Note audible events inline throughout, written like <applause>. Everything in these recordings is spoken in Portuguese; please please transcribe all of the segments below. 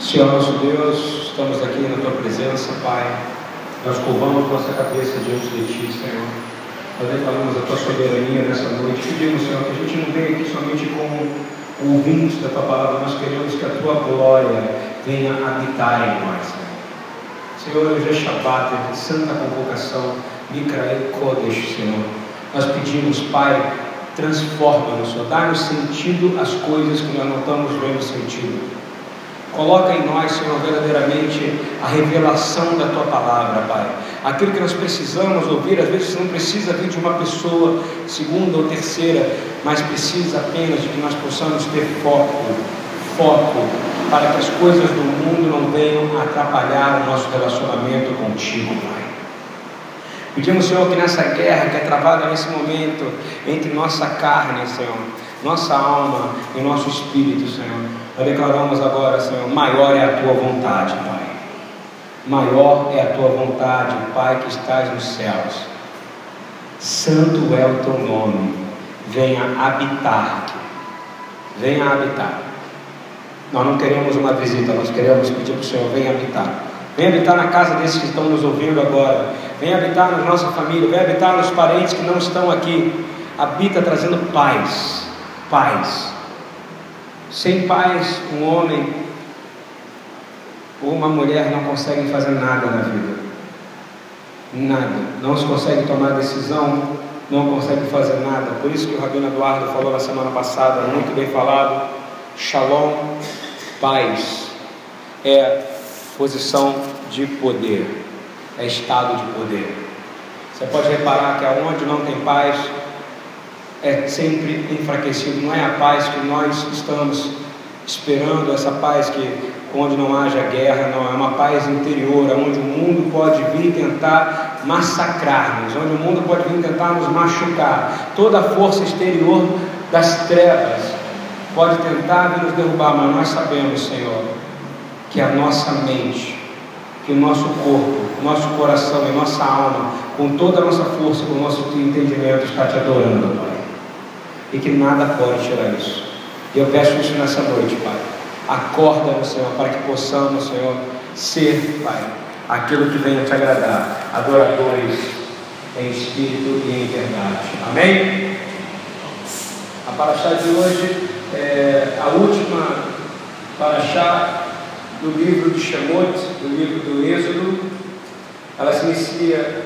Senhor nosso Deus, estamos aqui na tua presença, Pai. Nós curvamos nossa cabeça diante de ti, Senhor. Nós declaramos a tua soberania nessa noite. Pedimos, Senhor, que a gente não venha aqui somente como ouvintes da tua palavra, nós queremos que a tua glória venha habitar em nós, Senhor. Senhor, hoje é Shabbat, é santa convocação, Mikrael Kodesh, Senhor. Nós pedimos, Pai, transforma-nos. Dá-nos sentido às coisas que nós não estamos vendo sentido. Coloca em nós, Senhor, verdadeiramente a revelação da tua palavra, Pai. Aquilo que nós precisamos ouvir, às vezes não precisa vir de uma pessoa, segunda ou terceira, mas precisa apenas de que nós possamos ter foco, foco, para que as coisas do mundo não venham atrapalhar o nosso relacionamento contigo, Pai. Pedimos, Senhor, que nessa guerra que é travada nesse momento entre nossa carne, Senhor, nossa alma e nosso espírito, Senhor, nós declaramos agora, Senhor, maior é a tua vontade, Pai. Maior é a tua vontade, Pai, que estás nos céus. Santo é o teu nome. Venha habitar. Venha habitar. Nós não queremos uma visita, nós queremos pedir para o Senhor, venha habitar. Venha habitar na casa desses que estão nos ouvindo agora. Venha habitar na nossa família. Venha habitar nos parentes que não estão aqui. Habita trazendo paz. Paz sem paz, um homem ou uma mulher não conseguem fazer nada na vida. Nada. Não se consegue tomar decisão, não consegue fazer nada. Por isso que o Rabino Eduardo falou na semana passada, muito bem falado, Shalom, paz, é posição de poder, é estado de poder. Você pode reparar que aonde não tem paz, é sempre enfraquecido. Não é a paz que nós estamos esperando, essa paz que onde não haja guerra, não é uma paz interior, onde o mundo pode vir tentar massacrar-nos, onde o mundo pode vir tentar nos machucar. Toda a força exterior das trevas pode tentar nos derrubar, mas nós sabemos, Senhor, que a nossa mente, que o nosso corpo, nosso coração e nossa alma, com toda a nossa força, com o nosso entendimento, está te adorando, Pai e que nada pode tirar isso. E eu peço isso nessa noite, Pai. Acorda, Senhor, para que possamos, Senhor, ser, Pai, aquilo que venha te agradar, adoradores em espírito e em verdade. Amém? A paraxá de hoje é a última paraxá do livro de Shemot, do livro do Êxodo. Ela se inicia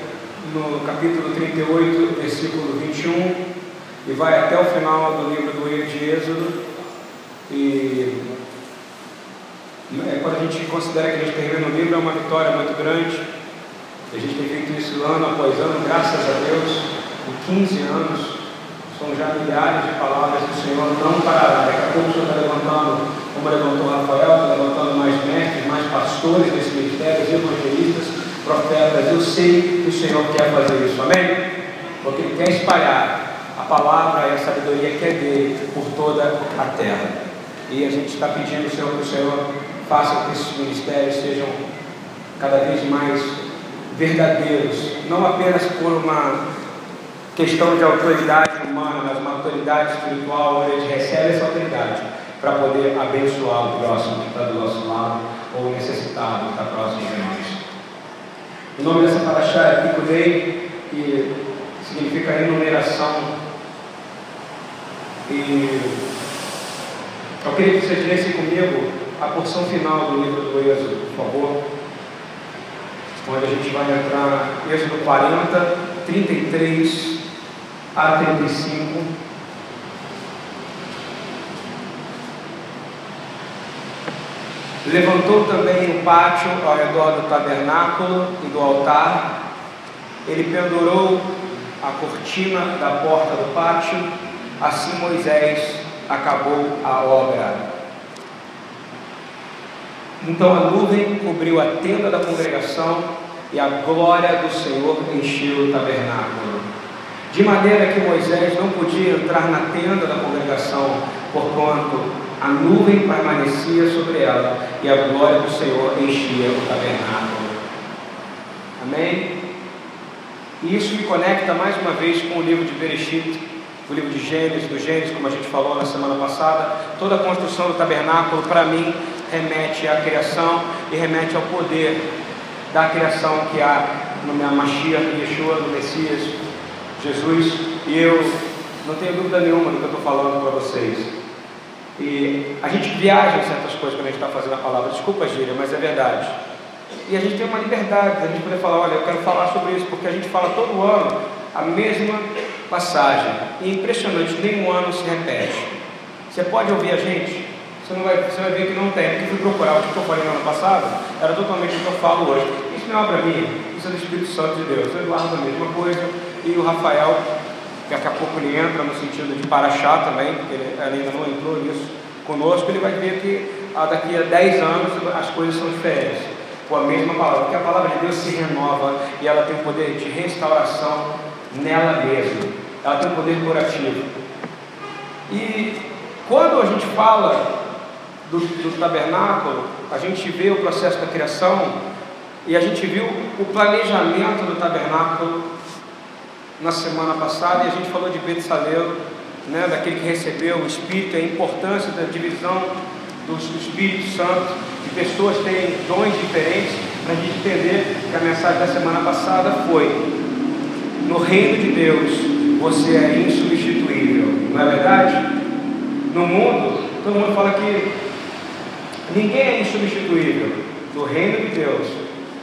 no capítulo 38, versículo 21 e vai até o final do livro do de Êxodo. E é, quando a gente considera que a gente termina o livro, é uma vitória muito grande. A gente tem feito isso ano após ano, graças a Deus, em 15 anos. São já milhares de palavras do Senhor não parará. Daqui a pouco o Senhor está levantando, como levantou Rafael, está levantando mais mestres, mais pastores desse ministério, evangelistas, profetas. Eu sei que o Senhor quer fazer isso, amém? Porque Ele quer espalhar a palavra e a sabedoria que é dele por toda a terra. E a gente está pedindo, Senhor, que o Senhor faça que esses ministérios sejam cada vez mais verdadeiros, não apenas por uma questão de autoridade humana, mas uma autoridade espiritual, onde a gente recebe essa autoridade para poder abençoar o próximo que está do nosso lado ou necessitado que está próximo de nós. O nome dessa paraxá é Picudei, que significa enumeração e eu queria que vocês lessem comigo a porção final do livro do Êxodo, por favor. Onde a gente vai entrar Êxodo 40, 33 a 35. Levantou também o pátio ao redor do tabernáculo e do altar. Ele pendurou a cortina da porta do pátio Assim Moisés acabou a obra. Então a nuvem cobriu a tenda da congregação e a glória do Senhor encheu o tabernáculo. De maneira que Moisés não podia entrar na tenda da congregação, porquanto a nuvem permanecia sobre ela e a glória do Senhor enchia o tabernáculo. Amém? E isso me conecta mais uma vez com o livro de Bereshit, do livro de Gênesis, do Gênesis, como a gente falou na semana passada, toda a construção do tabernáculo, para mim, remete à criação e remete ao poder da criação que há no Mashiach, Yeshua, no Messias, Jesus. E eu não tenho dúvida nenhuma do que eu estou falando para vocês. E a gente viaja em certas coisas quando a gente está fazendo a palavra. Desculpa, Gíria, mas é verdade. E a gente tem uma liberdade de a gente poder falar, olha, eu quero falar sobre isso, porque a gente fala todo ano a mesma passagem. E impressionante, nenhum ano se repete. Você pode ouvir a gente, você, não vai, você vai ver que não tem. Porque eu fui procurar o que eu falei no ano passado, era totalmente o que eu falo hoje. Isso não é obra minha, isso é do Espírito Santo de Deus. O Eduardo a mesma coisa, e o Rafael, que daqui a pouco ele entra no sentido de paraxá também, porque ele ainda não entrou nisso conosco, ele vai ver que ah, daqui a 10 anos as coisas são diferentes. Com a mesma palavra, porque a palavra de Deus se renova e ela tem o poder de restauração nela mesma. Ela tem um poder curativo. E quando a gente fala do, do tabernáculo, a gente vê o processo da criação e a gente viu o planejamento do tabernáculo na semana passada e a gente falou de Betsaleu, né, daquele que recebeu o Espírito, a importância da divisão do, Espírito Santo, de pessoas terem dons diferentes, para a gente entender que a mensagem da semana passada foi no reino de Deus você é insubstituível, não é verdade? No mundo, todo mundo fala que ninguém é insubstituível. No reino de Deus,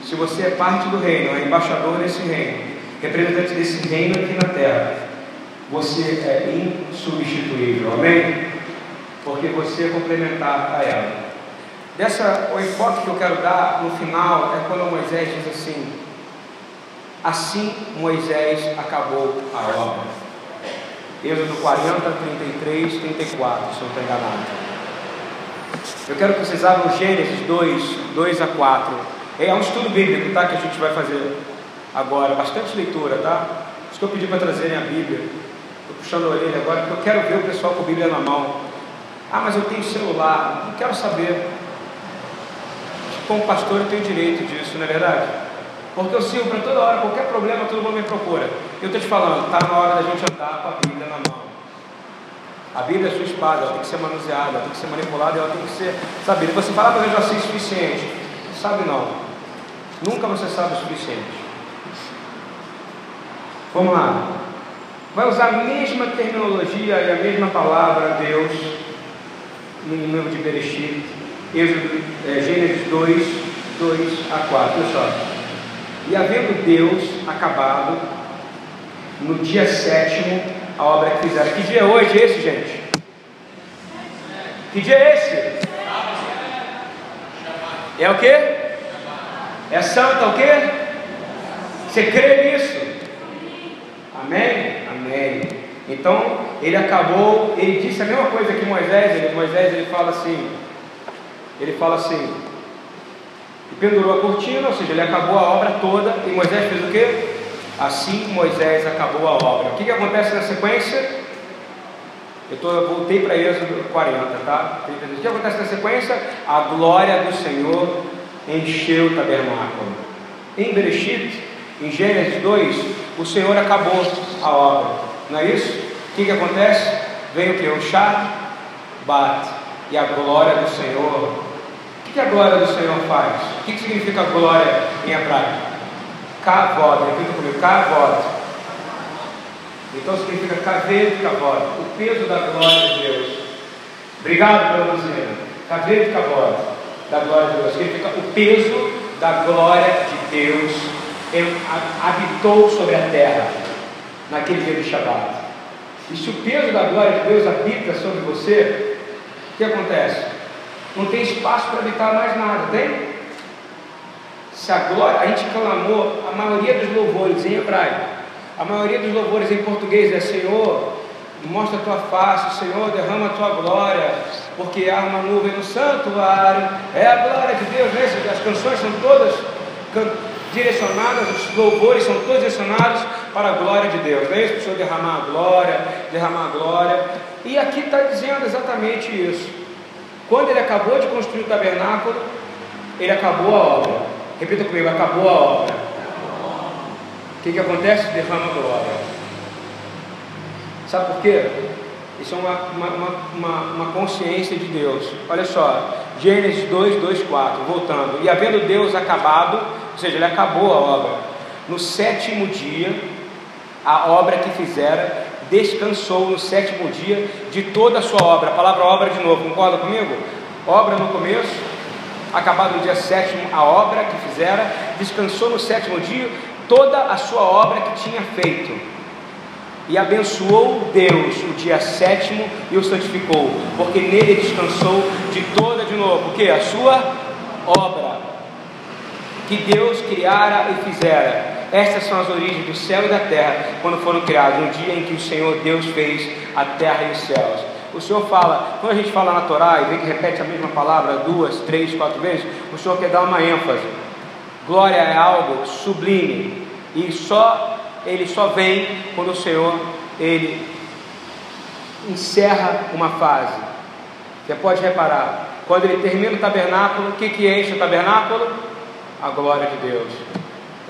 se você é parte do reino, é embaixador desse reino, representante desse reino aqui na terra, você é insubstituível, amém? Porque você é complementar a ela. Dessa, o enfoque que eu quero dar no final é quando Moisés diz assim: Assim Moisés acabou a obra. Êxodo 40, 33, 34, se eu não estou enganado. Eu quero que vocês abram Gênesis 2, 2 a 4. É um estudo bíblico, tá? Que a gente vai fazer agora. Bastante leitura, tá? Isso que eu pedi para trazerem a Bíblia. Estou puxando a orelha agora, porque eu quero ver o pessoal com a Bíblia na mão. Ah, mas eu tenho celular. Não quero saber. Como pastor, eu tenho direito disso, não é verdade? Porque eu sigo para toda hora, qualquer problema, todo mundo me procura. Eu estou te falando, está na hora da gente andar com a Bíblia na mão. A Bíblia é sua espada, ela tem que ser manuseada, ela tem que ser manipulada, ela tem que ser sabida. Você fala para eu já sei o suficiente. Sabe não. Nunca você sabe o suficiente. Vamos lá. Vai usar a mesma terminologia e a mesma palavra Deus no livro de Bereshit, é, Gênesis 2, 2 a 4. Olha só. E havendo Deus acabado no dia sétimo a obra que fizeram. Que dia é hoje esse, gente? Que dia é esse? É o que? É santa o que? Você crê nisso? Amém? Amém. Então ele acabou, ele disse a mesma coisa que Moisés, ele, Moisés ele fala assim, ele fala assim, pendurou a cortina, ou seja, ele acabou a obra toda, e Moisés fez o quê? Assim Moisés acabou a obra. O que, que acontece na sequência? Eu, tô, eu voltei para Êxodo 40, tá? O que acontece na sequência? A glória do Senhor encheu o tabernáculo. Em Bereshit, em Gênesis 2, o Senhor acabou a obra. Não é isso? O que, que acontece? Vem o que? O chá bate. E a glória do Senhor que a glória do Senhor faz? O que significa glória em hebraico? Kavod, repita comigo, Kavod. Então significa caveiro Kavod, o peso da glória de Deus. Obrigado pela dizendo. Caveiro Kavod, da glória de Deus. Significa o peso da glória de Deus habitou sobre a terra naquele dia de Shabbat. E se o peso da glória de Deus habita sobre você, o que acontece? Não tem espaço para habitar mais nada, tem? Se a glória, a gente clamou, a maioria dos louvores em hebraico, a maioria dos louvores em português é Senhor, mostra a tua face, Senhor, derrama a tua glória, porque há uma nuvem no santuário, é a glória de Deus, né? As canções são todas direcionadas, os louvores são todos direcionados para a glória de Deus, não é isso? O Senhor derramar a glória, derramar a glória, e aqui está dizendo exatamente isso. Quando ele acabou de construir o tabernáculo, ele acabou a obra. Repita comigo, acabou a obra. O que, que acontece? Derrama glória. Sabe por quê? Isso é uma, uma, uma, uma, consciência de Deus. Olha só, Gênesis 2, 2, 4, voltando. E havendo Deus acabado, ou seja, ele acabou a obra, no sétimo dia, a obra que fizera, descansou no sétimo dia de toda a sua obra. A palavra obra de novo, concorda comigo? Obra no começo, acabado no dia sétimo a obra que fizera, descansou no sétimo dia toda a sua obra que tinha feito. E abençoou Deus o dia sétimo e o santificou, porque nele descansou de toda de novo, o que? A sua obra que Deus criara e fizera. Estas são as origens do céu e da terra, quando foram criados, no dia em que o Senhor Deus fez a terra e os céus. O Senhor fala, quando a gente fala na Torá e vê que repete a mesma palavra duas, três, quatro vezes, o Senhor quer dar uma ênfase. Glória é algo sublime e só ele só vem quando o Senhor ele encerra uma fase. Você pode reparar, quando ele termina o tabernáculo, o que, que enche o tabernáculo? A glória de Deus.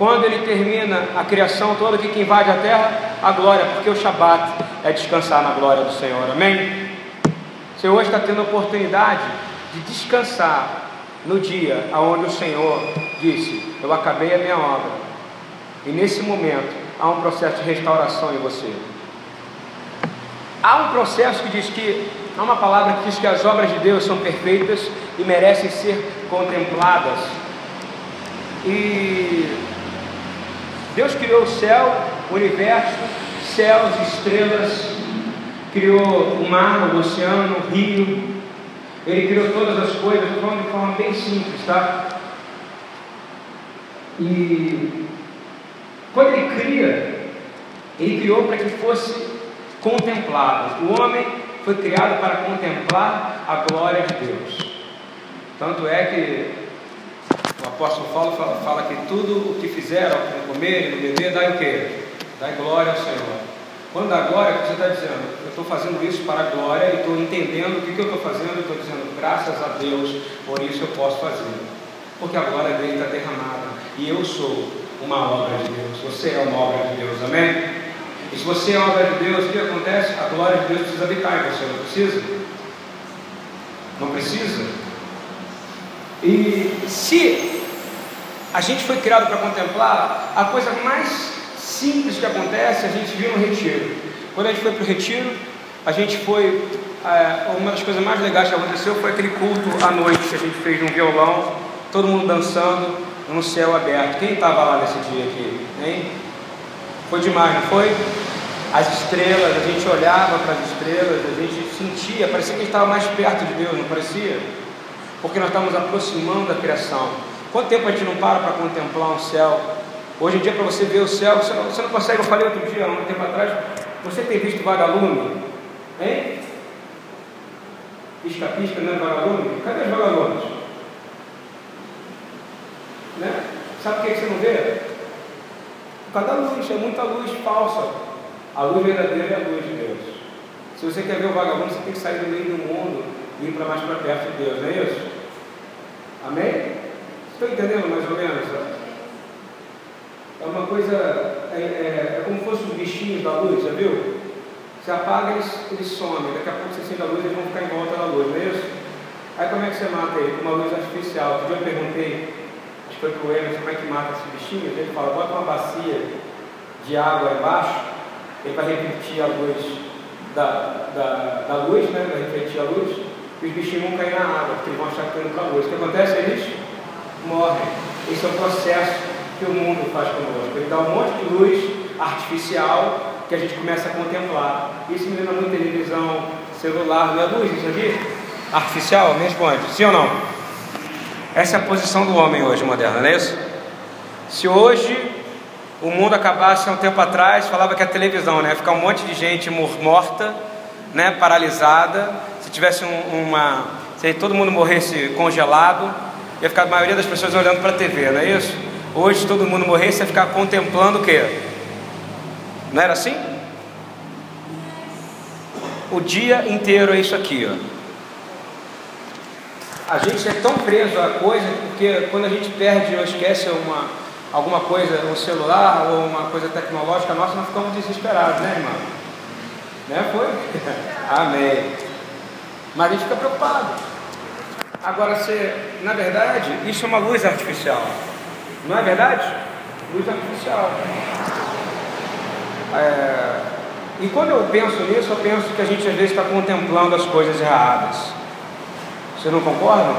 Quando ele termina a criação toda, que invade a terra? A glória, porque o Shabat é descansar na glória do Senhor. Amém? Você hoje está tendo a oportunidade de descansar no dia onde o Senhor disse: Eu acabei a minha obra. E nesse momento há um processo de restauração em você. Há um processo que diz que, há uma palavra que diz que as obras de Deus são perfeitas e merecem ser contempladas. E Deus criou o céu, o universo, céus, estrelas, criou o mar, o oceano, o rio, ele criou todas as coisas, de forma bem simples, tá? E quando ele cria, ele criou para que fosse contemplado. O homem foi criado para contemplar a glória de Deus. Tanto é que o apóstolo Paulo fala, fala que tudo o que fizeram, no comer e no beber, dá o quê? Dá glória ao Senhor. Quando dá glória, você está dizendo, eu estou fazendo isso para a glória e estou entendendo o que, que eu estou fazendo, estou dizendo, graças a Deus, por isso eu posso fazer. Porque a glória dele está derramada. E eu sou uma obra de Deus. Você é uma obra de Deus, amém? E se você é obra de Deus, o que acontece? A glória de Deus precisa habitar em você, não precisa? Não precisa? E se a gente foi criado para contemplar, a coisa mais simples que acontece, a gente viu no retiro. Quando a gente foi para o retiro, a gente foi. É, uma das coisas mais legais que aconteceu foi aquele culto à noite que a gente fez num violão, todo mundo dançando no céu aberto. Quem estava lá nesse dia aqui? Hein? Foi demais, não foi? As estrelas, a gente olhava para as estrelas, a gente sentia, parecia que a gente estava mais perto de Deus, não parecia? Porque nós estamos aproximando da criação. Quanto tempo a gente não para para contemplar um céu? Hoje em dia, para você ver o céu, você não, você não consegue. Eu falei outro dia, há um tempo atrás, você tem visto vagalume? Hein? Pisca-pisca, não é vagalume? Cadê os vagalumes? Né? Sabe por que você não vê? Por causa luz, é muita luz falsa. A luz verdadeira é a luz de Deus. Se você quer ver o vagabundo, você tem que sair do meio do mundo e ir para mais para perto de Deus, não é isso? Amém? Estão entendendo mais ou menos? É uma coisa, é, é, é como se fossem os bichinhos da luz, já viu? Você apaga, eles, eles somem, daqui a pouco você acende a luz, eles vão ficar em volta da luz, não é isso? Aí como é que você mata ele? Com uma luz artificial. Outro dia eu perguntei foi para o Emerson, como é que mata esse bichinho? Ele fala, bota uma bacia de água embaixo, ele vai refletir a luz da, da, da luz, né? Vai refletir a luz, e os bichinhos vão cair na água, porque vão achar que estão indo para luz. O que acontece? Eles morrem. Esse é o processo que o mundo faz conosco. Ele dá um monte de luz artificial que a gente começa a contemplar. Isso me lembra muito televisão, celular, não é luz isso aqui? Artificial? Me responde, sim ou não? Essa é a posição do homem hoje moderno, não é isso? Se hoje o mundo acabasse há um tempo atrás, falava que a televisão, né? Ficar um monte de gente morta, né? Paralisada. Se tivesse um, uma. Se todo mundo morresse congelado, ia ficar a maioria das pessoas olhando para a TV, não é isso? Hoje todo mundo morresse ia ficar contemplando o quê? Não era assim? O dia inteiro é isso aqui, ó a gente é tão preso a coisa, porque quando a gente perde ou esquece uma, alguma coisa, um celular ou uma coisa tecnológica nossa, nós ficamos desesperados, né, irmão? Né? Foi? <laughs> Amém. Mas a gente fica preocupado. Agora, você, na verdade, isso é uma luz artificial. Não é verdade? Luz artificial. É, e quando eu penso nisso, eu penso que a gente às vezes está contemplando as coisas erradas. Vocês não concordam?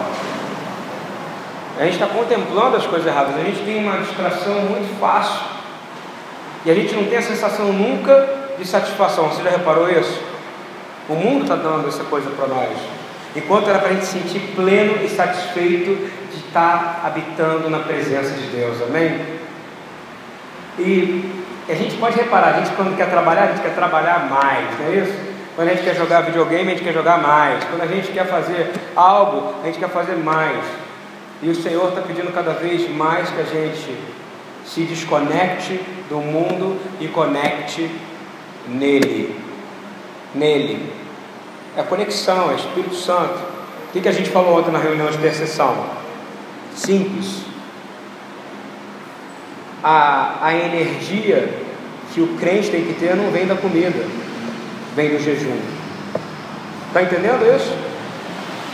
A gente está contemplando as coisas erradas. A gente tem uma distração muito fácil. E a gente não tem a sensação nunca de satisfação. Você já reparou isso? O mundo está dando essa coisa para nós. Enquanto era para a gente se sentir pleno e satisfeito de estar tá habitando na presença de Deus. Amém? E a gente pode reparar, a gente quando quer trabalhar, a gente quer trabalhar mais, não é isso? Quando a gente quer jogar videogame, a gente quer jogar mais. Quando a gente quer fazer algo, a gente quer fazer mais. E o Senhor está pedindo cada vez mais que a gente se desconecte do mundo e conecte nele. Nele. É conexão, é Espírito Santo. O que, que a gente falou ontem na reunião de intercessão? Simples. A, a energia que o crente tem que ter não vem da comida, vem do jejum. Está entendendo isso?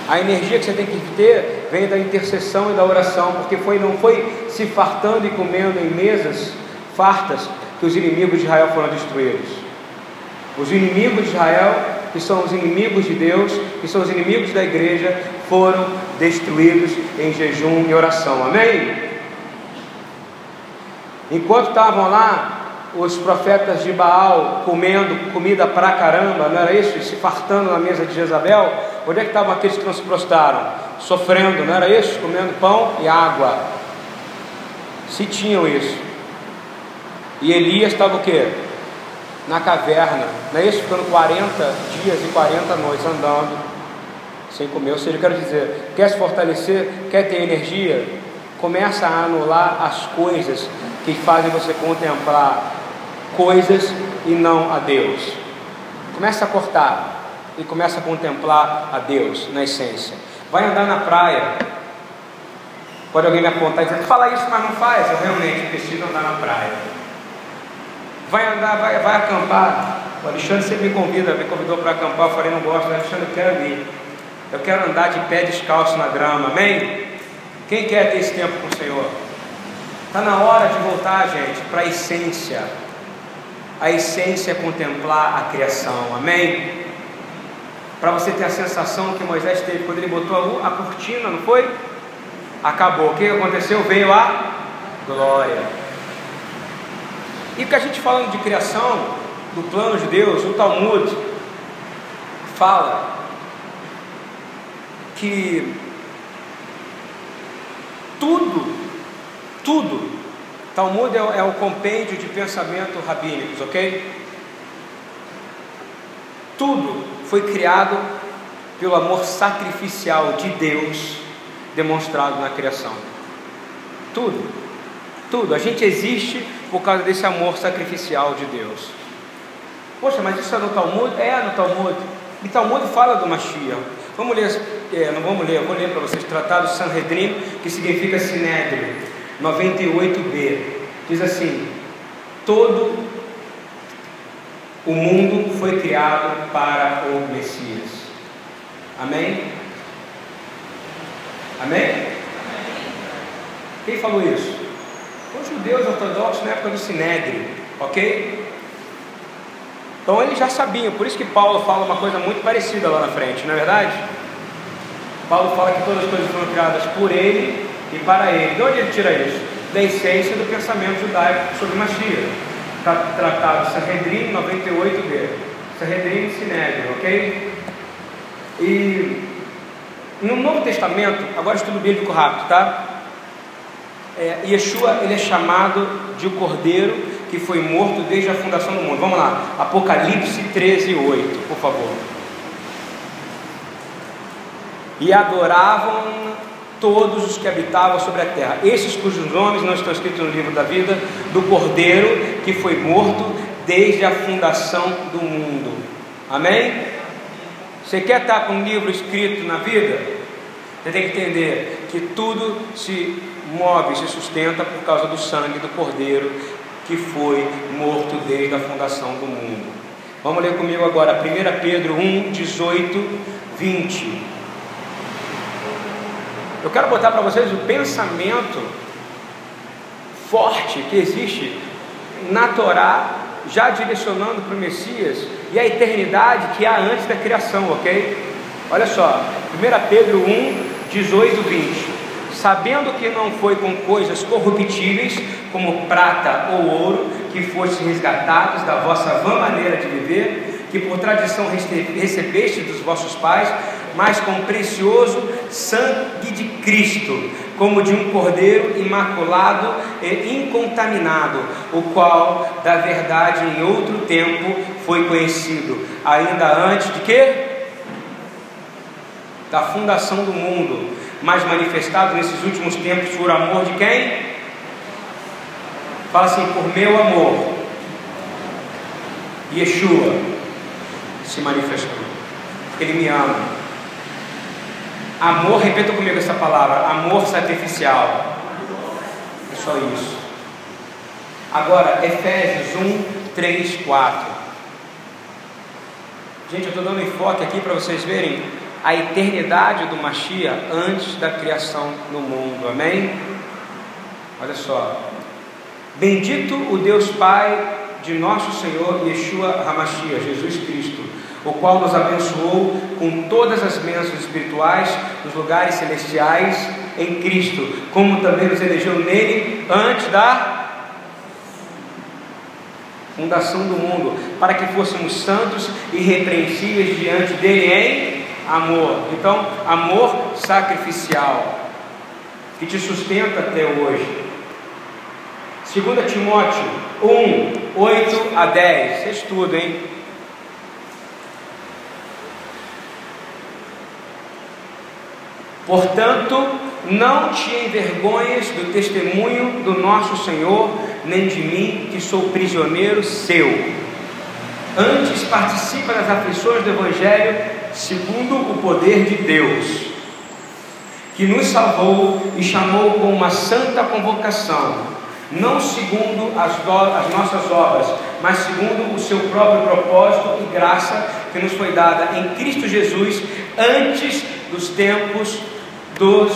A energia que você tem que ter vem da intercessão e da oração, porque foi, não foi se fartando e comendo em mesas fartas que os inimigos de Israel foram destruídos. Os inimigos de Israel, que são os inimigos de Deus, que são os inimigos da igreja, foram destruídos em jejum e oração. Amém? Enquanto estavam lá, os profetas de Baal comendo comida pra caramba, não era isso? Se fartando na mesa de Jezabel, onde é que estavam aqueles que não se prostraram? Sofrendo, não era isso? Comendo pão e água. Se tinham isso. E Elias estava o quê? Na caverna, não é isso? Ficando 40 dias e 40 noites andando, sem comer. Ou seja, eu quero dizer, quer se fortalecer, quer ter energia, começa a anular as coisas que fazem você contemplar coisas e não a Deus. Começa a cortar e começa a contemplar a Deus na essência. Vai andar na praia. Pode alguém me apontar e dizer, fala isso, mas não faz. Eu realmente preciso andar na praia. Vai andar, vai, vai acampar. O Alexandre sempre me convida, me convidou para acampar. Eu falei, não gosto, Alexandre, eu quero ir. Eu quero andar de pé descalço na grama, amém? Quem quer ter esse tempo com o Senhor? Está na hora de voltar, gente, para a essência a essência é contemplar a criação, amém? Para você ter a sensação que Moisés teve quando ele botou a, cortina, não foi? Acabou. O que aconteceu? Veio a glória. E que a gente falando de criação, do plano de Deus, o Talmud fala que tudo, tudo Talmud é, é o compêndio de pensamento rabínicos, ok? Tudo foi criado pelo amor sacrificial de Deus demonstrado na criação. Tudo, tudo. A gente existe por causa desse amor sacrificial de Deus. Poxa, mas isso é no Talmud? É no Talmud. E Talmud fala do Mashiach. Vamos ler, é, não vamos ler, eu vou ler para vocês, Tratado Sanhedrin, que significa Sinédrio. 98b, diz assim: todo o mundo foi criado para o Messias. Amém? Amém? Quem falou isso? Os judeus ortodoxos na época do Sinédrio, ok? Então eles já sabiam, por isso que Paulo fala uma coisa muito parecida lá na frente, não é verdade? Paulo fala que todas as coisas foram criadas por ele e para ele. De onde ele tira isso? Da essência do pensamento judaico sobre Mashiach. Está tratado Sanhedrin 98b. Sanhedrin Sinédrio, ok? E no Novo Testamento, agora estudo bíblico rápido, tá? É, Yeshua ele é chamado de o Cordeiro que foi morto desde a fundação do mundo. Vamos lá, Apocalipse 13, 8, por favor. E adoravam todos os que habitavam sobre a terra, esses cujos nomes não estão escritos no livro da vida do Cordeiro que foi morto desde a fundação do mundo. Amém? Você quer estar com um livro escrito na vida? Você tem que entender que tudo se move, se sustenta por causa do sangue do Cordeiro que foi morto desde a fundação do mundo. Vamos ler comigo agora, 1 Pedro 1, 18, 20. Eu quero botar para vocês o pensamento forte que existe na Torá, já direcionando para o Messias e a eternidade que há antes da criação, ok? Olha só, 1 Pedro 1, 18, 20 sabendo que não foi com coisas corruptíveis, como prata ou ouro, que foste resgatados da vossa vã maneira de viver, que por tradição recebeste dos vossos pais, mas com precioso sangue de Cristo, como de um cordeiro imaculado e incontaminado, o qual da verdade em outro tempo foi conhecido, ainda antes de que? Da fundação do mundo, mas manifestado nesses últimos tempos por amor de quem? Fala assim, por meu amor. Yeshua se manifestou. Ele me ama. Amor, repita comigo essa palavra: amor sacrificial. É só isso. Agora, Efésios 1, 3, 4. Gente, eu estou dando enfoque aqui para vocês verem a eternidade do Machia antes da criação no mundo. Amém? Olha só. Bendito o Deus Pai de nosso Senhor Yeshua Hamashia, Jesus Cristo, o qual nos abençoou com todas as bênçãos espirituais nos lugares celestiais em Cristo, como também nos elegeu nele antes da fundação do mundo, para que fôssemos santos e irrepreensíveis diante dele em amor. Então, amor sacrificial que te sustenta até hoje. 2 Timóteo 1, 8 a 10. Você estuda, hein? Portanto, não te envergonhes do testemunho do nosso Senhor, nem de mim, que sou prisioneiro seu. Antes participa das aflições do Evangelho segundo o poder de Deus, que nos salvou e chamou com uma santa convocação, não segundo as, as nossas obras, mas segundo o seu próprio propósito e graça que nos foi dada em Cristo Jesus antes dos tempos dos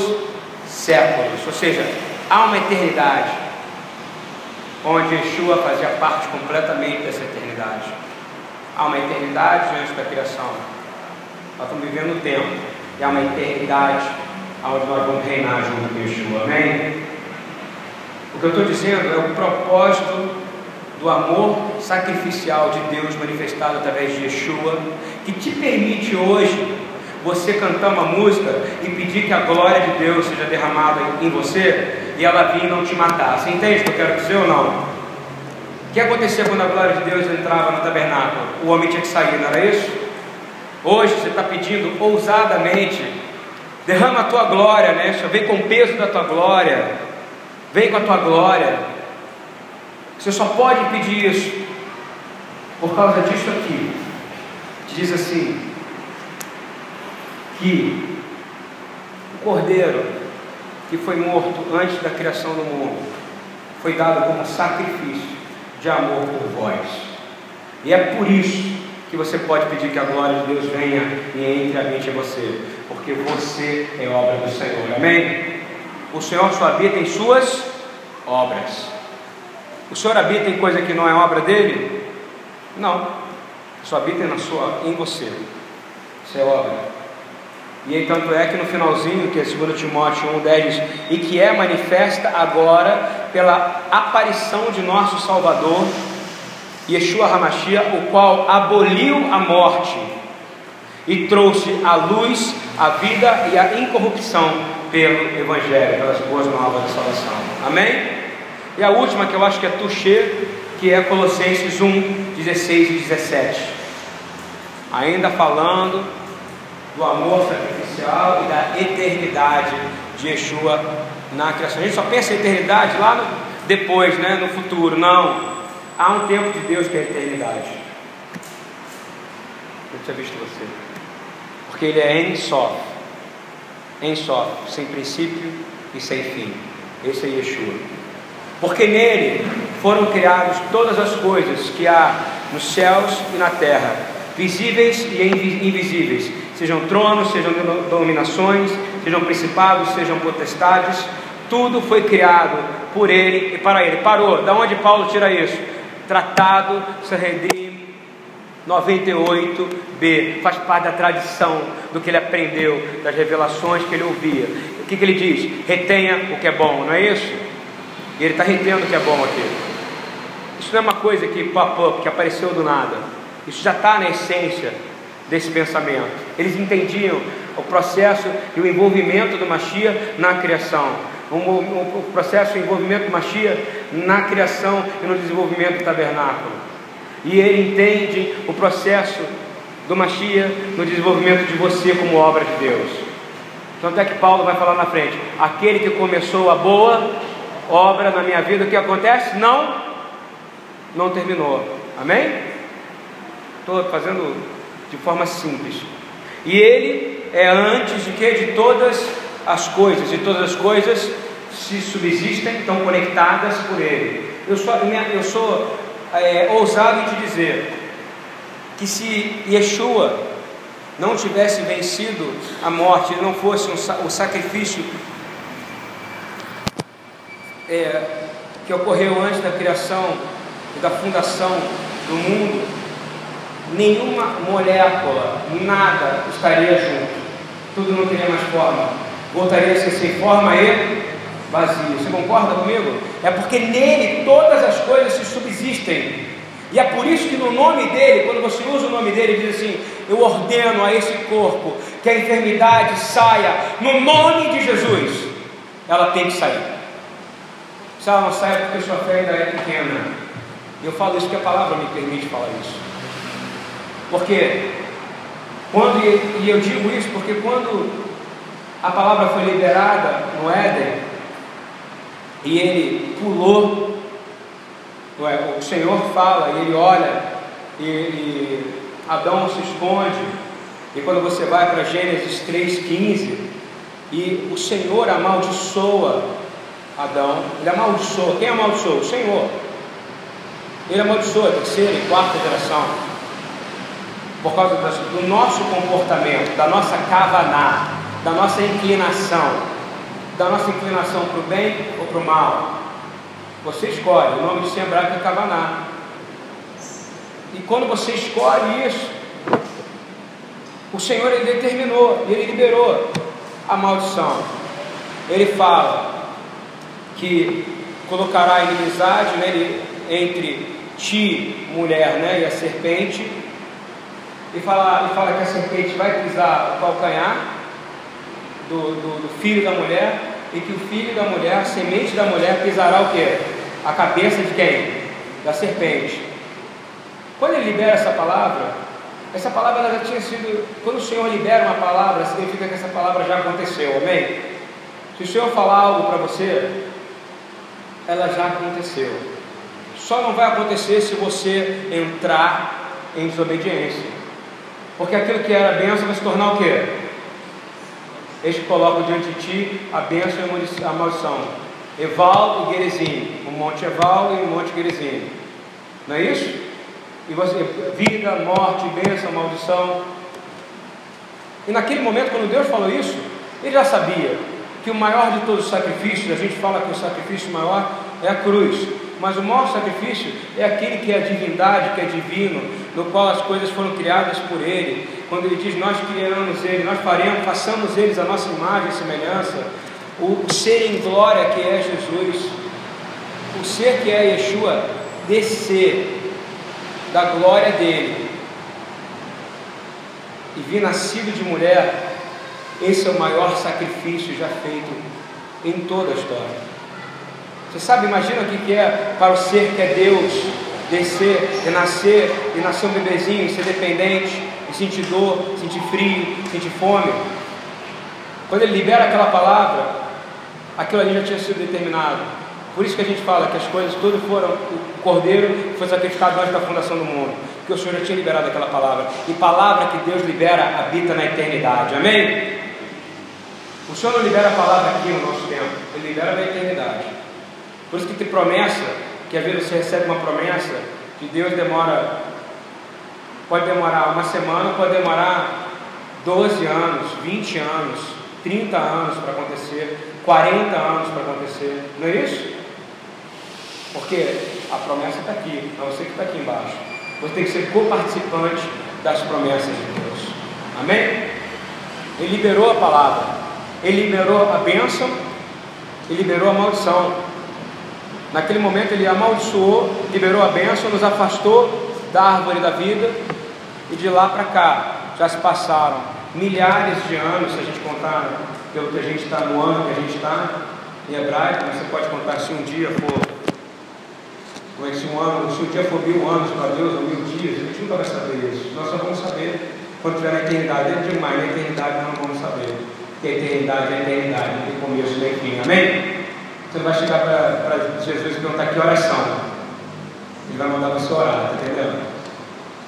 séculos. Ou seja, há uma eternidade onde Yeshua fazia parte completamente dessa eternidade. Há uma eternidade antes da criação nós estamos vivendo o tempo e há uma eternidade onde nós vamos reinar junto com Yeshua. Amém? O que eu estou dizendo é o propósito do amor sacrificial de Deus manifestado através de Yeshua, que te permite hoje você cantar uma música e pedir que a glória de Deus seja derramada em você e ela vir e não te matar. Você entende o que eu quero dizer ou não? O que acontecia quando a glória de Deus entrava no tabernáculo? O homem tinha que sair, não era isso? Hoje você está pedindo ousadamente, derrama a tua glória, né? Vem com o peso da tua glória, vem com a tua glória. Você só pode pedir isso por causa disso aqui. Diz assim: que o cordeiro que foi morto antes da criação do mundo foi dado como sacrifício de amor por vós. E é por isso que você pode pedir que a glória de Deus venha e entre a mente em você, porque você é obra do Senhor, amém? O Senhor só habita em suas obras. O Senhor habita em coisa que não é obra dele? Não. Só habita na sua, em você. Isso é obra. E aí, tanto é que no finalzinho, que é 2 Timóteo 1,10 diz, e que é manifesta agora pela aparição de nosso Salvador Yeshua Hamashia, o qual aboliu a morte e trouxe a luz, a vida e a incorrupção pelo Evangelho, pelas boas novas de salvação. Amém? E a última que eu acho que é Tuxê, que é Colossenses 1, 16 e 17. Ainda falando do amor sacrificial e da eternidade de Yeshua na criação. A gente só pensa em eternidade lá no, depois, né, no futuro. Não. Há um tempo de Deus que é a eternidade. Eu tinha visto você. Porque Ele é em só. Em só, sem princípio e sem fim. Esse é Yeshua. Porque nele foram criadas todas as coisas que há nos céus e na terra, visíveis e invisíveis, sejam tronos, sejam dominações, sejam principados, sejam potestades, tudo foi criado por ele e para ele. Parou. Da onde Paulo tira isso? Tratado Sanhedrin 98b, faz parte da tradição do que ele aprendeu, das revelações que ele ouvia. O que, que ele diz? Retenha o que é bom, não é isso? E ele está retendo o que é bom aqui. Isso não é uma coisa que pop-up, que apareceu do nada. Isso já está na essência desse pensamento. Eles entendiam o processo e o envolvimento do Machia na criação. O, processo e o envolvimento do Machia na criação e no desenvolvimento do tabernáculo. E ele entende o processo do Machia no desenvolvimento de você como obra de Deus. Tanto é que Paulo vai falar na frente: aquele que começou a boa obra na minha vida, o que acontece? Não, não terminou. Amém? Estou fazendo de forma simples. E ele é antes de que de todas as coisas, e todas as coisas se subsistem, estão conectadas por ele. Eu sou, eu sou é, ousado em te dizer que se Yeshua não tivesse vencido a morte, não fosse um, o sacrifício é, que ocorreu antes da criação e da fundação do mundo, nenhuma molécula, nada estaria junto. Tudo não teria mais forma. Voltaria a ser forma e vazio. Você concorda comigo? É porque nele todas as coisas se subsistem. E é por isso que no nome dele, quando você usa o nome dele, diz assim: Eu ordeno a esse corpo que a enfermidade saia no nome de Jesus. Ela tem que sair. Se ela não sai porque sua fé ainda é pequena. Eu falo isso porque a palavra me permite falar isso. Porque quando, e eu digo isso porque quando a palavra foi liberada no Éden, e ele pulou. O Senhor fala e ele olha e, e Adão se esconde. E quando você vai para Gênesis 3,15, e o Senhor amaldiçoa Adão, ele amaldiçoa. Quem amaldiçoa? O Senhor. Ele amaldiçoa a terceira e quarta geração. Por causa do nosso comportamento, da nossa cavaná, da nossa inclinação da nossa inclinação para o bem ou para o mal. Você escolhe, o nome de hebraico é. E quando você escolhe isso, o Senhor ele determinou, ele liberou a maldição. Ele fala que colocará inimizade né, entre ti, mulher, né, e a serpente. E fala, e fala que a serpente vai pisar o calcanhar do, do, do filho da mulher, e que o filho da mulher, a semente da mulher, pisará o que? A cabeça de quem? Da serpente. Quando ele libera essa palavra, essa palavra já tinha sido. Quando o Senhor libera uma palavra, significa que essa palavra já aconteceu, amém? Se o Senhor falar algo para você, ela já aconteceu. Só não vai acontecer se você entrar em desobediência. Porque aquilo que era bênção vai se tornar o quê? Eis que coloco diante de ti a bênção e a maldição. Eval e Gerizim. O monte Eval e o monte Gerizim. Não é isso? E você, vida, morte, bênção, maldição. E naquele momento, quando Deus falou isso, ele já sabia que o maior de todos os sacrifícios, a gente fala que o sacrifício maior é a cruz, mas o maior sacrifício é aquele que é a divindade, que é divino, no qual as coisas foram criadas por Ele. Quando Ele diz, nós criamos Ele, nós faremos, façamos eles a nossa imagem e semelhança. O, ser em glória que é Jesus, o ser que é Yeshua, descer da glória dele e vir nascido de mulher, esse é o maior sacrifício já feito em toda a história. Você sabe, imagina o que é para o ser que é Deus descer e nascer, e nascer um bebezinho, ser dependente, e sentir dor, sentir frio, sentir fome. Quando ele libera aquela palavra, aquilo ali já tinha sido determinado. Por isso que a gente fala que as coisas todas foram, o cordeiro foi sacrificado antes da fundação do mundo, porque o Senhor já tinha liberado aquela palavra. E palavra que Deus libera habita na eternidade. Amém? O Senhor não libera a palavra aqui no nosso tempo, Ele libera na eternidade. Por isso que tem promessa, que às vezes você recebe uma promessa, que Deus demora Pode demorar uma semana, pode demorar 12 anos, 20 anos, 30 anos para acontecer, 40 anos para acontecer, não é isso? Porque a promessa está aqui, não você que está aqui embaixo. Você tem que ser co-participante das promessas de Deus. Amém? Ele liberou a palavra, ele liberou a bênção e liberou a maldição. Naquele momento ele amaldiçoou, liberou a bênção, nos afastou da árvore da vida e de lá para cá já se passaram milhares de anos, se a gente contar pelo que a gente está no ano que a gente está em hebraico, você pode contar se um dia for, é se um ano, se um dia for mil anos para Deus ou mil dias, a gente nunca vai saber isso. Nós só vamos saber quando estiver na eternidade, dentro de mais, na eternidade nós não vamos saber. Porque a eternidade é a eternidade, não tem começo nem fim. Amém? Você vai chegar para Jesus e perguntar que oração. Ele vai mandar você orar, tá entendendo?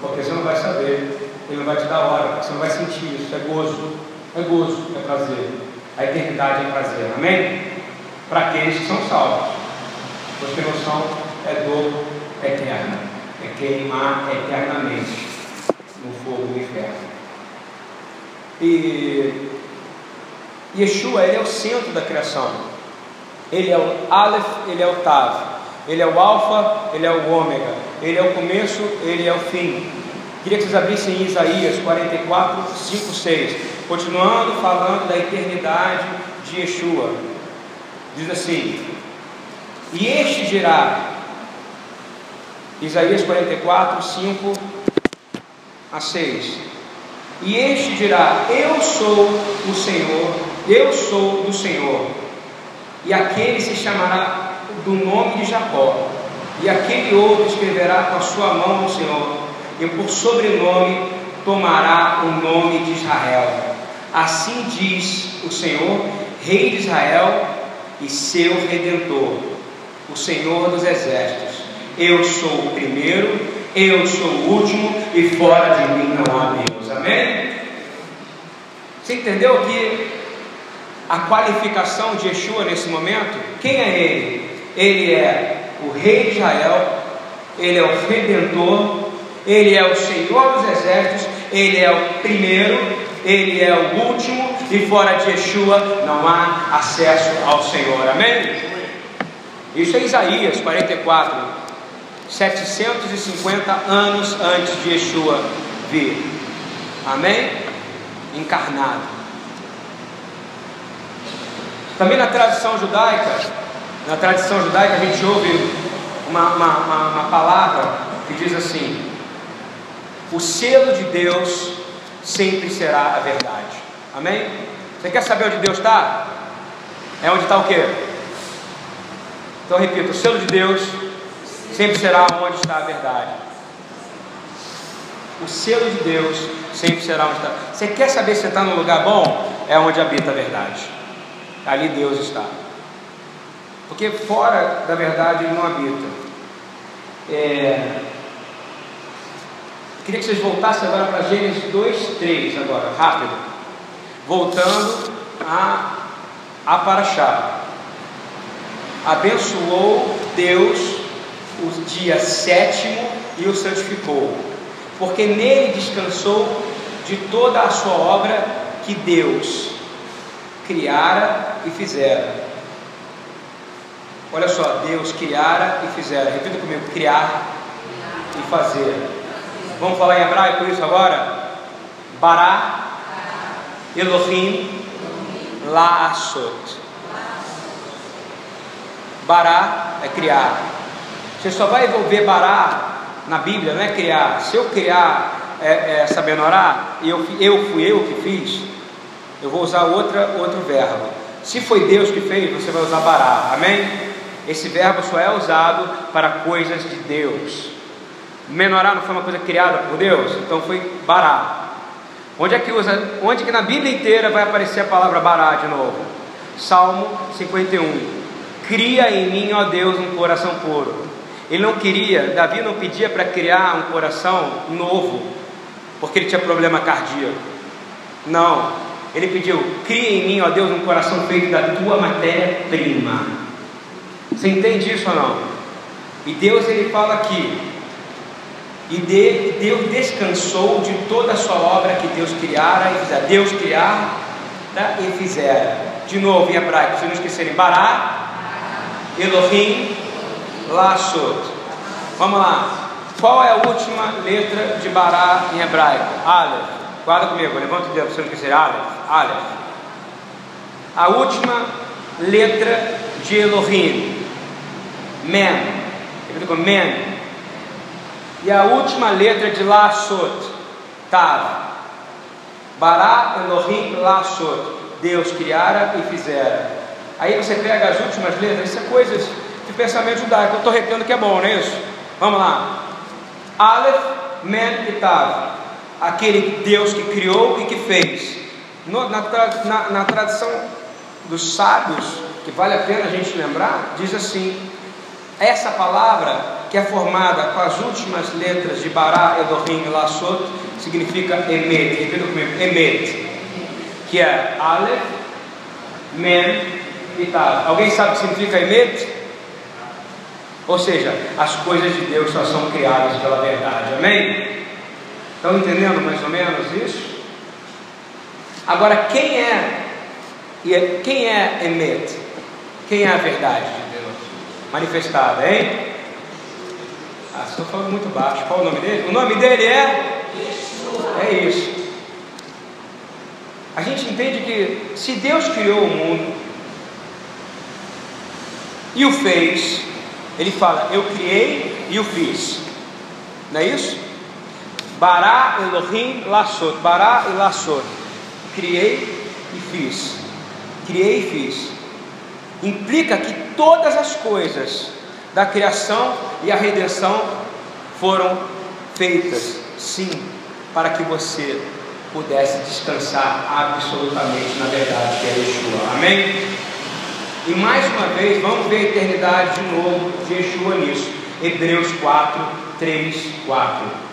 Porque você não vai saber, ele não vai te dar hora, você não vai sentir isso, é gozo, é gozo, é prazer. A eternidade é prazer, amém? Para aqueles que são salvos. Os que não são, é dor eterna, é queimar eternamente no fogo do inferno. E Yeshua, ele é o centro da criação. Ele é o Aleph, ele é o Tav. Ele é o Alfa, ele é o Ômega. Ele é o começo, ele é o fim. Queria que vocês abrissem Isaías 44, 5, 6. Continuando falando da eternidade de Yeshua. Diz assim: E este dirá, Isaías 44, 5 a 6. E este dirá: Eu sou o Senhor, eu sou do Senhor. E aquele se chamará do nome de Jacó, e aquele outro escreverá com a sua mão o Senhor, e por sobrenome tomará o nome de Israel. Assim diz o Senhor, Rei de Israel e seu redentor, o Senhor dos exércitos. Eu sou o primeiro, eu sou o último, e fora de mim não há Deus. Amém? Você entendeu que a qualificação de Yeshua nesse momento? Quem é ele? Ele é o Rei de Israel, ele é o Redentor, ele é o Senhor dos Exércitos, ele é o primeiro, ele é o último, e fora de Yeshua não há acesso ao Senhor. Amém? Isso é Isaías 44, 750 anos antes de Yeshua vir. Amém? Encarnado. Também na tradição judaica, na tradição judaica a gente ouve uma, uma, uma, uma palavra que diz assim: o selo de Deus sempre será a verdade. Amém? Você quer saber onde Deus está? É onde está o quê? Então repito, o selo de Deus sempre será onde está a verdade. O selo de Deus sempre será onde está. Você quer saber se está num lugar bom? É onde habita a verdade. Ali Deus está. Porque fora da verdade ele não habita. É... Queria que vocês voltassem agora para Gênesis 2, 3, agora, rápido. Voltando a, a Paraxá. Abençoou Deus o dia sétimo e o santificou, porque nele descansou de toda a sua obra que Deus criara e fizera. Olha só, Deus criara e fizera. Repita comigo: criar e fazer. Vamos falar em hebraico isso agora? Bará, Elohim, Laasot. Bará é criar. Você só vai envolver bará na Bíblia, não é criar. Se eu criar é, é, sabendo orar, e eu, eu fui eu que fiz, eu vou usar outra, outro verbo. Se foi Deus que fez, você vai usar bará. Amém? Esse verbo só é usado para coisas de Deus. Menorá não foi uma coisa criada por Deus, então foi bará. Onde é que usa? Onde que na Bíblia inteira vai aparecer a palavra bará de novo? Salmo 51. Cria em mim, ó Deus, um coração puro. Ele não queria, Davi não pedia para criar um coração novo, porque ele tinha problema cardíaco. Não, ele pediu: cria em mim, ó Deus, um coração feito da tua matéria-prima. Você entende isso ou não? E Deus ele fala aqui: E de, Deus descansou de toda a sua obra que Deus criara e fizera. Deus criar né, e fizera. De novo em hebraico, se não esquecerem, Bará, Elohim, Lassot. Vamos lá. Qual é a última letra de Bará em hebraico? Aleph. Guarda comigo, levanta o dedo, se não esquecer. Aleph. Aleph. A última letra de Elohim. Men. Comigo. Men. E a última letra de Lassot, Tav. Bará, Elohim, Lassot. Deus criara e fizera. Aí você pega as últimas letras, isso é coisas de pensamento judaico. Eu estou retendo que é bom, não é isso? Vamos lá. Aleph, Men e Tav. Aquele Deus que criou e que fez. No, na, na, na tradição dos sábios, que vale a pena a gente lembrar, diz assim: essa palavra que é formada com as últimas letras de Bará, Elohim e Lassot, significa Emet. Repita comigo, Emet. Que é Aleph, Men e Tav. Alguém sabe o que significa Emet? Ou seja, as coisas de Deus só são criadas pela verdade. Amém? Estão entendendo mais ou menos isso? Agora, quem é, quem é Emet? Quem é a verdade de Deus? Manifestada, hein? Ah, estou falando muito baixo. Qual o nome dele? O nome dele é? É isso. A gente entende que se Deus criou o mundo e o fez, ele fala: Eu criei e o fiz. Não é isso? Bará, Elohim, Lassot. Bará e Lassot. Criei e fiz. Criei e fiz. Implica que todas as coisas da criação e a redenção foram feitas, sim, para que você pudesse descansar absolutamente na verdade que é Yeshua. Amém? E mais uma vez, vamos ver a eternidade de novo de Yeshua nisso. Hebreus 4, 3, 4.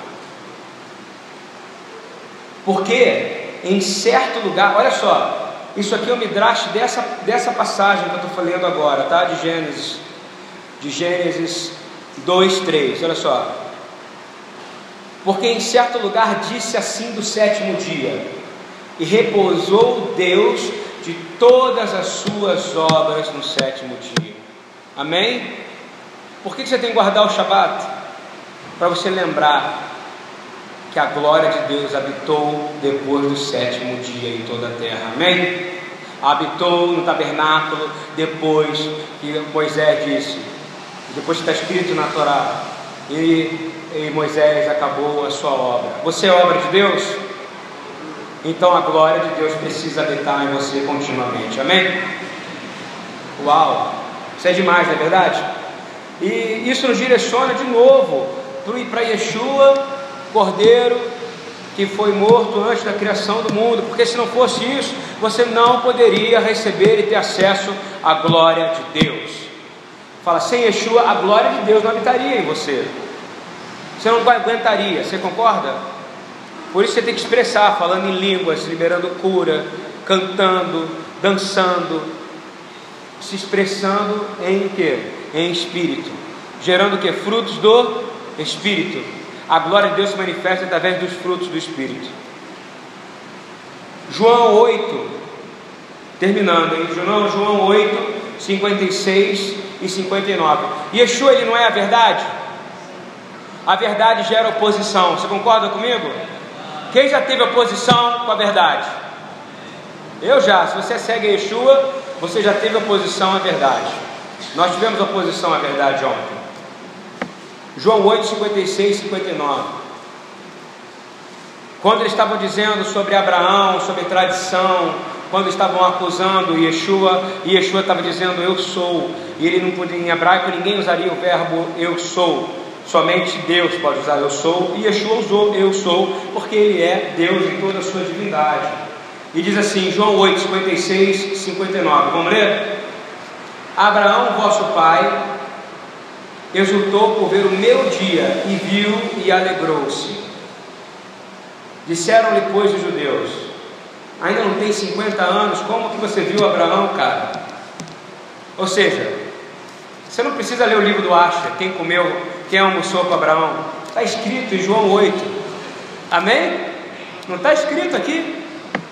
Porque em certo lugar, olha só, isso aqui é o midrash dessa, dessa passagem que eu estou falando agora, tá? De Gênesis de Gênesis 2, 3. Olha só. Porque em certo lugar disse assim do sétimo dia: E repousou Deus de todas as suas obras no sétimo dia. Amém? Por que você tem que guardar o Shabat? Para você lembrar que a glória de Deus habitou depois do sétimo dia em toda a terra. Amém? Habitou no tabernáculo depois que Moisés disse: depois está escrito na Torá, e, e Moisés acabou a sua obra. Você é obra de Deus? Então a glória de Deus precisa habitar em você continuamente. Amém? Uau! Isso é demais, não é verdade? E isso nos direciona de novo para Yeshua, Cordeiro, que foi morto antes da criação do mundo, porque se não fosse isso, você não poderia receber e ter acesso à glória de Deus. Fala, sem Yeshua, a glória de Deus não habitaria em você. Você não aguentaria, você concorda? Por isso você tem que expressar, falando em línguas, liberando cura, cantando, dançando, se expressando em quê? Em espírito. Gerando que? Frutos do espírito. A glória de Deus se manifesta através dos frutos do espírito. João 8, terminando, hein? João, João 8, 56 e 59. Yeshua, ele não é a verdade? A verdade gera oposição. Você concorda comigo? Quem já teve oposição com a verdade? Eu já. Se você segue Yeshua, você já teve oposição à verdade. Nós tivemos oposição à verdade ontem. João 8, 56 e 59. Quando eles estavam dizendo sobre Abraão, sobre tradição, quando estavam acusando Yeshua, e Yeshua estava dizendo eu sou, e ele não podia, em hebraico ninguém usaria o verbo eu sou, somente Deus pode usar eu sou, e Yeshua usou eu sou, porque ele é Deus em toda a sua divindade. E diz assim, João 8, 56, 59, vamos ler? Abraão, vosso pai, exultou por ver o meu dia, e viu e alegrou-se. Disseram-lhe, pois, os judeus: ainda não tem 50 anos, como que você viu Abraão, cara? Ou seja, você não precisa ler o livro do Asher, quem comeu, quem almoçou com Abraão. Está escrito em João 8. Amém? Não está escrito aqui?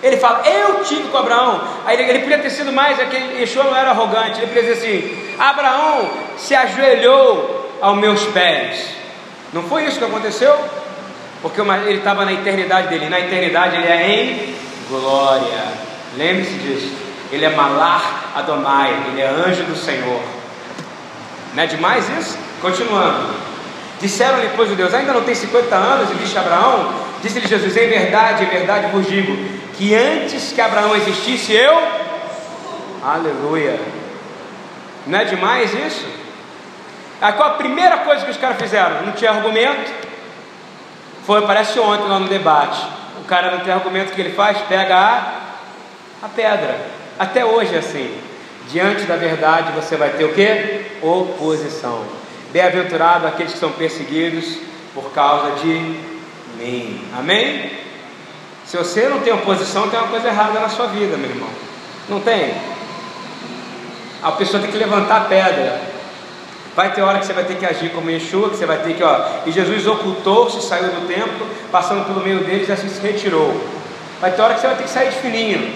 Ele fala, eu tive com Abraão. Aí ele, ele podia ter sido mais, é que Yeshua não era arrogante. Ele podia dizer assim: Abraão se ajoelhou aos meus pés. Não foi isso que aconteceu? Porque ele estava na eternidade dele. Na eternidade ele é em glória. Lembre-se disso. Ele é Malar Adonai. Ele é anjo do Senhor. Não é demais isso? Continuando. Disseram-lhe, pois, o Deus, ainda não tem 50 anos, e disse Abraão, disse-lhe Jesus, em verdade, em verdade vos digo, que antes que Abraão existisse, eu, aleluia, não é demais isso? Aí qual a primeira coisa que os caras fizeram? Não tinha argumento, foi, parece ontem lá no debate, o cara não tem argumento, que ele faz? Pega a, a pedra, até hoje é assim, diante da verdade você vai ter o que? Oposição. Bem-aventurado aqueles que são perseguidos por causa de mim. Amém? Se você não tem oposição, tem uma coisa errada na sua vida, meu irmão. Não tem? A pessoa tem que levantar a pedra. Vai ter hora que você vai ter que agir como Yeshua, que você vai ter que, ó. E Jesus ocultou-se, saiu do templo, passando pelo meio deles assim se retirou. Vai ter hora que você vai ter que sair de fininho.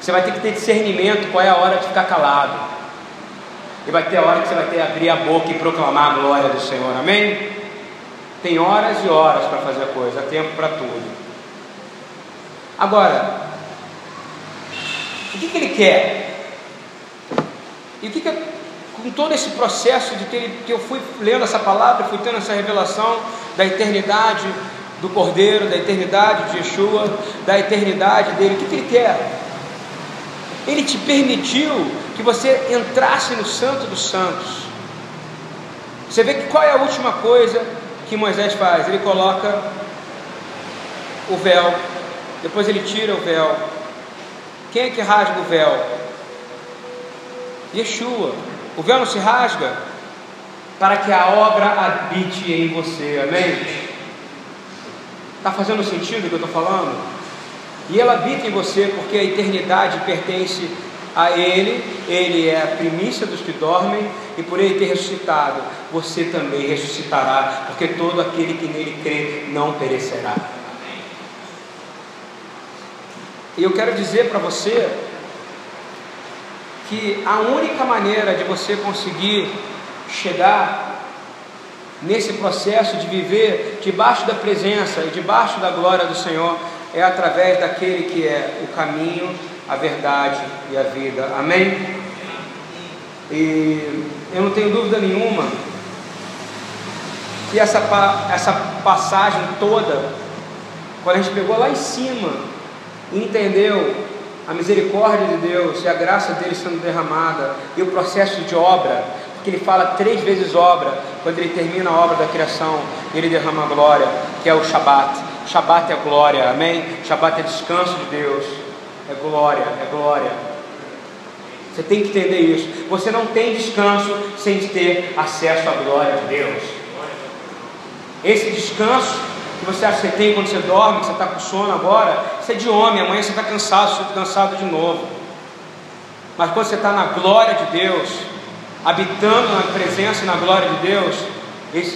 Você vai ter que ter discernimento qual é a hora de ficar calado. E vai ter hora que você vai ter que abrir a boca e proclamar a glória do Senhor, amém? Tem horas e horas para fazer a coisa, há tempo para tudo. Agora, o que, que ele quer? E o que, com todo esse processo de que, que eu fui lendo essa palavra, fui tendo essa revelação da eternidade do Cordeiro, da eternidade de Yeshua, da eternidade dele, o que, que ele quer? Ele te permitiu que você entrasse no Santo dos Santos. Você vê que qual é a última coisa que Moisés faz? Ele coloca o véu, depois ele tira o véu. Quem é que rasga o véu? Yeshua. O véu não se rasga para que a obra habite em você, amém? Está fazendo sentido o que eu estou falando? E ela habita em você porque a eternidade pertence a Ele, Ele é a primícia dos que dormem, e por Ele ter ressuscitado, você também ressuscitará, porque todo aquele que nele crê não perecerá. E eu quero dizer para você que a única maneira de você conseguir chegar nesse processo de viver debaixo da presença e debaixo da glória do Senhor é através daquele que é o caminho, a verdade e a vida. Amém? E eu não tenho dúvida nenhuma que essa, essa passagem toda, quando a gente pegou lá em cima entendeu a misericórdia de Deus e a graça dele sendo derramada e o processo de obra, porque ele fala três vezes obra, quando ele termina a obra da criação, ele derrama a glória, que é o Shabat. Shabat é glória, amém? Shabat é descanso de Deus é glória, é glória. Você tem que entender isso. Você não tem descanso sem ter acesso à glória de Deus. Esse descanso que você acha que você tem quando você dorme, que você está com sono agora, isso é de homem. Amanhã você está cansado, você está cansado de novo. Mas quando você está na glória de Deus, habitando na presença e na glória de Deus,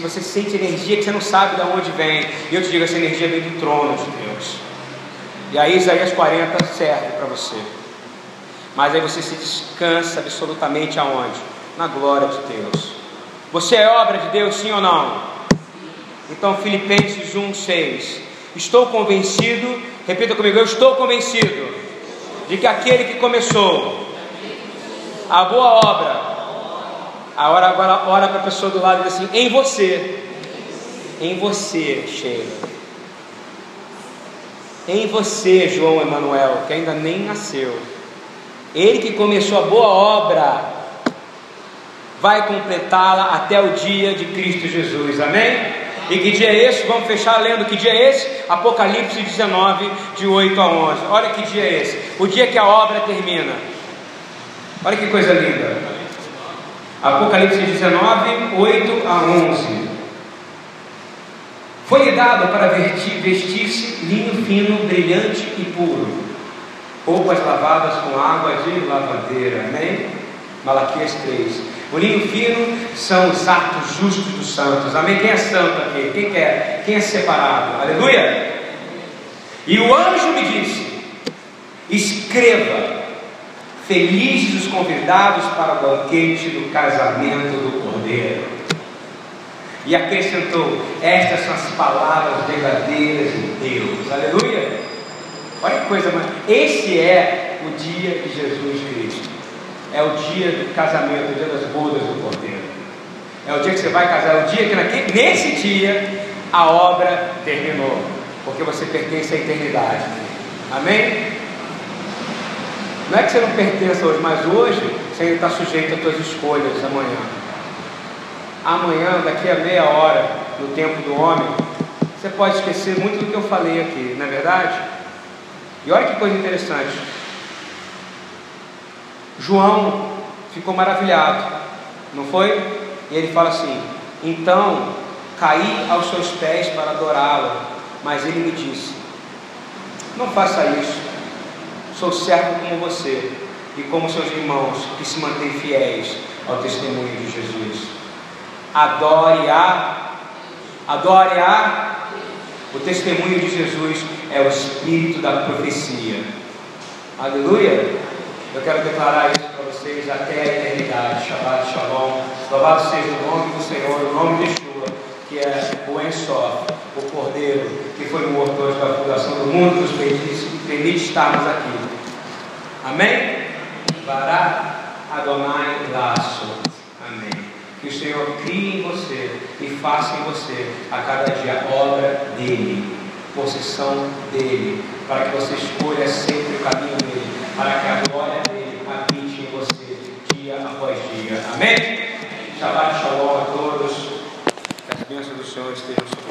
você sente energia que você não sabe de onde vem. E eu te digo, essa energia vem do trono de Deus. E aí Isaías 40 serve para você. Mas aí você se descansa absolutamente aonde? Na glória de Deus. Você é obra de Deus, sim ou não? Então Filipenses 1,6. Estou convencido, repita comigo, eu estou convencido de que aquele que começou a boa obra, a hora agora ora para a pessoa do lado e diz assim, em você, em você, Sheila em você, João Emanuel, que ainda nem nasceu. Ele que começou a boa obra, vai completá-la até o dia de Cristo Jesus. Amém? E que dia é esse? Vamos fechar lendo que dia é esse? Apocalipse 19, de 8 a 11. Olha que dia é esse. O dia que a obra termina. Olha que coisa linda. Apocalipse 19, 8 a 11. Foi-lhe dado para vestir-se linho fino, brilhante e puro, roupas lavadas com água de lavadeira. Amém? Malaquias 3. O linho fino são os atos justos dos santos. Amém? Quem é santo aqui? Quem quer? Quem é separado? Aleluia! E o anjo me disse: Escreva, felizes os convidados para o banquete do casamento do Cordeiro. E acrescentou: Estas são as palavras verdadeiras de Deus. Aleluia! Olha que coisa mais. Esse é o dia de Jesus Cristo. É o dia do casamento, o dia das bodas do Cordeiro. É o dia que você vai casar, é o dia que naquele, nesse dia a obra terminou. Porque você pertence à eternidade. Amém? Não é que você não pertença hoje, mas hoje você ainda está sujeito às suas escolhas amanhã. Amanhã, daqui a meia hora, no tempo do homem, você pode esquecer muito do que eu falei aqui, não é verdade? E olha que coisa interessante. João ficou maravilhado, não foi? E ele fala assim: Então caí aos seus pés para adorá-lo, mas ele me disse: Não faça isso, sou servo como você e como seus irmãos que se mantêm fiéis ao testemunho de Jesus. Adore a, adore a, o testemunho de Jesus é o espírito da profecia. Aleluia! Eu quero declarar isso para vocês até a eternidade. Shabbat Shalom. Louvado seja o nome do Senhor, o nome de Yeshua, que é o Ensof, o Cordeiro, que foi o motor da fundação do mundo, nos permite, estarmos aqui. Amém? Bará Adonai Lasso. Amém. Que o Senhor crie em você e faça em você a cada dia obra dele, possessão dele, para que você escolha sempre o caminho dele para que a glória dele habite em você dia após dia. Amém? Shabbat Shalom a todos. Que as bênçãos do Senhor estejam sobre